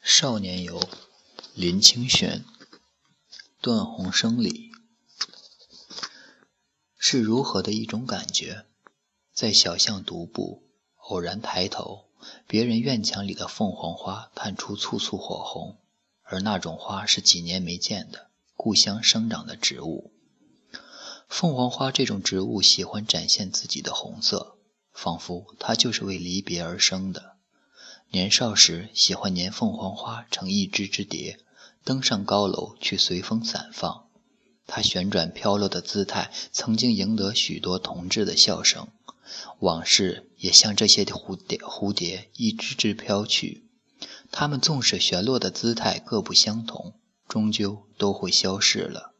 少年游，林清玄。断鸿生里，是如何的一种感觉？在小巷独步，偶然抬头，别人院墙里的凤凰花探出簇簇火红，而那种花是几年没见的故乡生长的植物。凤凰花这种植物喜欢展现自己的红色，仿佛它就是为离别而生的。年少时喜欢粘凤凰花成一只只蝶，登上高楼去随风散放。它旋转飘落的姿态，曾经赢得许多同志的笑声。往事也像这些蝴蝶，蝴蝶一只只飘去。它们纵使旋落的姿态各不相同，终究都会消逝了。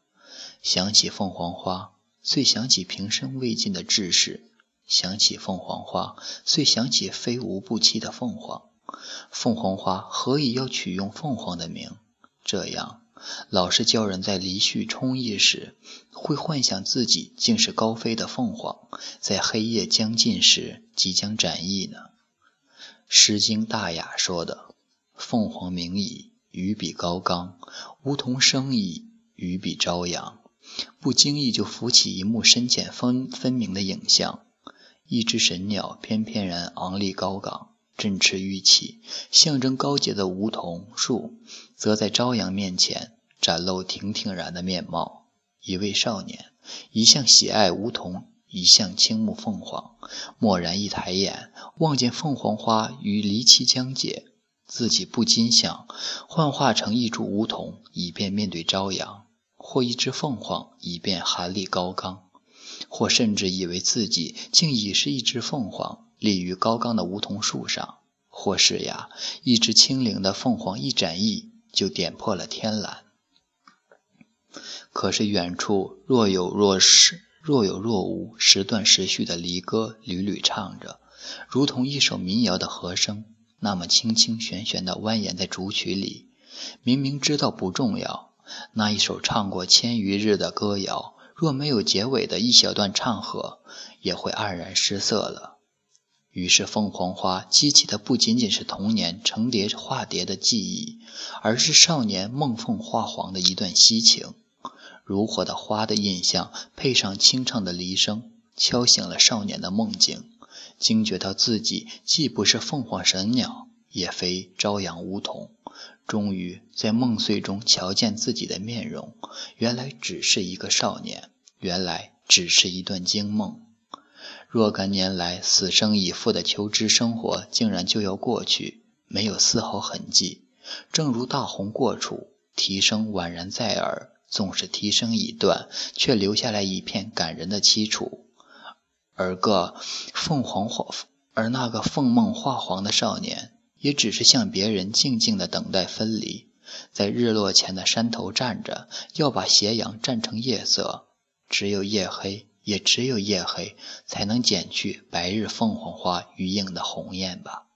想起凤凰花，遂想起平生未尽的志士；想起凤凰花，遂想起飞舞不栖的凤凰。凤凰花何以要取用凤凰的名？这样老是叫人在离绪冲熠时，会幻想自己竟是高飞的凤凰，在黑夜将近时即将展翼呢？《诗经·大雅》说的：“凤凰鸣矣，于彼高冈；梧桐生矣，于彼朝阳。”不经意就浮起一幕深浅分分明的影像：一只神鸟翩翩然昂立高岗。振翅欲起，象征高洁的梧桐树，则在朝阳面前展露亭亭然的面貌。一位少年，一向喜爱梧桐，一向倾慕凤凰。蓦然一抬眼，望见凤凰花与离奇将解，自己不禁想幻化成一株梧桐，以便面对朝阳；或一只凤凰，以便寒立高冈；或甚至以为自己竟已是一只凤凰。立于高岗的梧桐树上，或是呀，一只轻灵的凤凰一展翼，就点破了天蓝。可是远处若有若失，若有若无，时断时续的离歌屡屡唱着，如同一首民谣的和声，那么轻轻旋旋地蜿蜒在竹曲里。明明知道不重要，那一首唱过千余日的歌谣，若没有结尾的一小段唱和，也会黯然失色了。于是，凤凰花激起的不仅仅是童年成蝶化蝶的记忆，而是少年梦凤化凰的一段惜情。如火的花的印象，配上清唱的离声，敲醒了少年的梦境。惊觉到自己既不是凤凰神鸟，也非朝阳梧桐，终于在梦碎中瞧见自己的面容，原来只是一个少年，原来只是一段惊梦。若干年来死生以赴的求知生活，竟然就要过去，没有丝毫痕迹。正如大红过处，啼声宛然在耳，纵使啼声已断，却留下来一片感人的凄楚。而个凤凰化，而那个凤梦化凰的少年，也只是向别人静静的等待分离，在日落前的山头站着，要把斜阳蘸成夜色，只有夜黑。也只有夜黑，才能减去白日凤凰花余影的红艳吧。